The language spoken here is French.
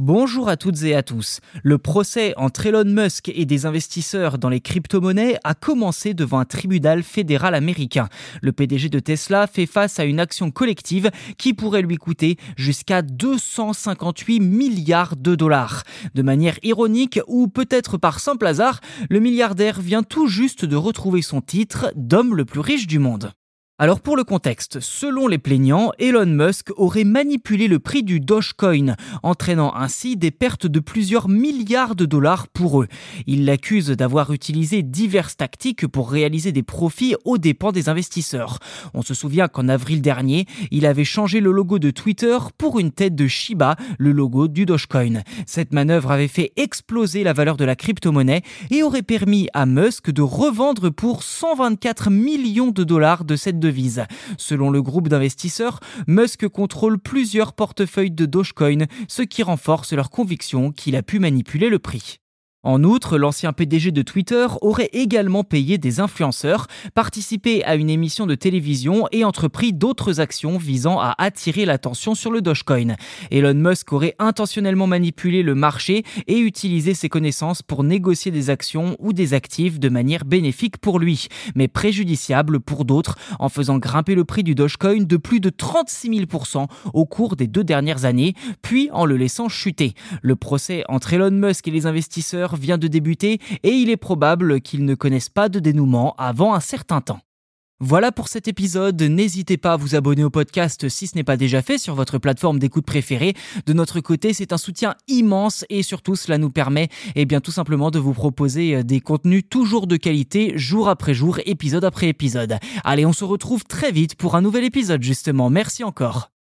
Bonjour à toutes et à tous. Le procès entre Elon Musk et des investisseurs dans les crypto-monnaies a commencé devant un tribunal fédéral américain. Le PDG de Tesla fait face à une action collective qui pourrait lui coûter jusqu'à 258 milliards de dollars. De manière ironique ou peut-être par simple hasard, le milliardaire vient tout juste de retrouver son titre d'homme le plus riche du monde. Alors pour le contexte, selon les plaignants, Elon Musk aurait manipulé le prix du Dogecoin, entraînant ainsi des pertes de plusieurs milliards de dollars pour eux. Il l'accuse d'avoir utilisé diverses tactiques pour réaliser des profits aux dépens des investisseurs. On se souvient qu'en avril dernier, il avait changé le logo de Twitter pour une tête de Shiba, le logo du Dogecoin. Cette manœuvre avait fait exploser la valeur de la crypto-monnaie et aurait permis à Musk de revendre pour 124 millions de dollars de cette Selon le groupe d'investisseurs, Musk contrôle plusieurs portefeuilles de Dogecoin, ce qui renforce leur conviction qu'il a pu manipuler le prix. En outre, l'ancien PDG de Twitter aurait également payé des influenceurs, participé à une émission de télévision et entrepris d'autres actions visant à attirer l'attention sur le Dogecoin. Elon Musk aurait intentionnellement manipulé le marché et utilisé ses connaissances pour négocier des actions ou des actifs de manière bénéfique pour lui, mais préjudiciable pour d'autres en faisant grimper le prix du Dogecoin de plus de 36 000% au cours des deux dernières années, puis en le laissant chuter. Le procès entre Elon Musk et les investisseurs vient de débuter et il est probable qu'ils ne connaissent pas de dénouement avant un certain temps. Voilà pour cet épisode. N'hésitez pas à vous abonner au podcast si ce n'est pas déjà fait sur votre plateforme d'écoute préférée. De notre côté, c'est un soutien immense et surtout cela nous permet eh bien tout simplement de vous proposer euh, des contenus toujours de qualité jour après jour, épisode après épisode. Allez, on se retrouve très vite pour un nouvel épisode justement. Merci encore.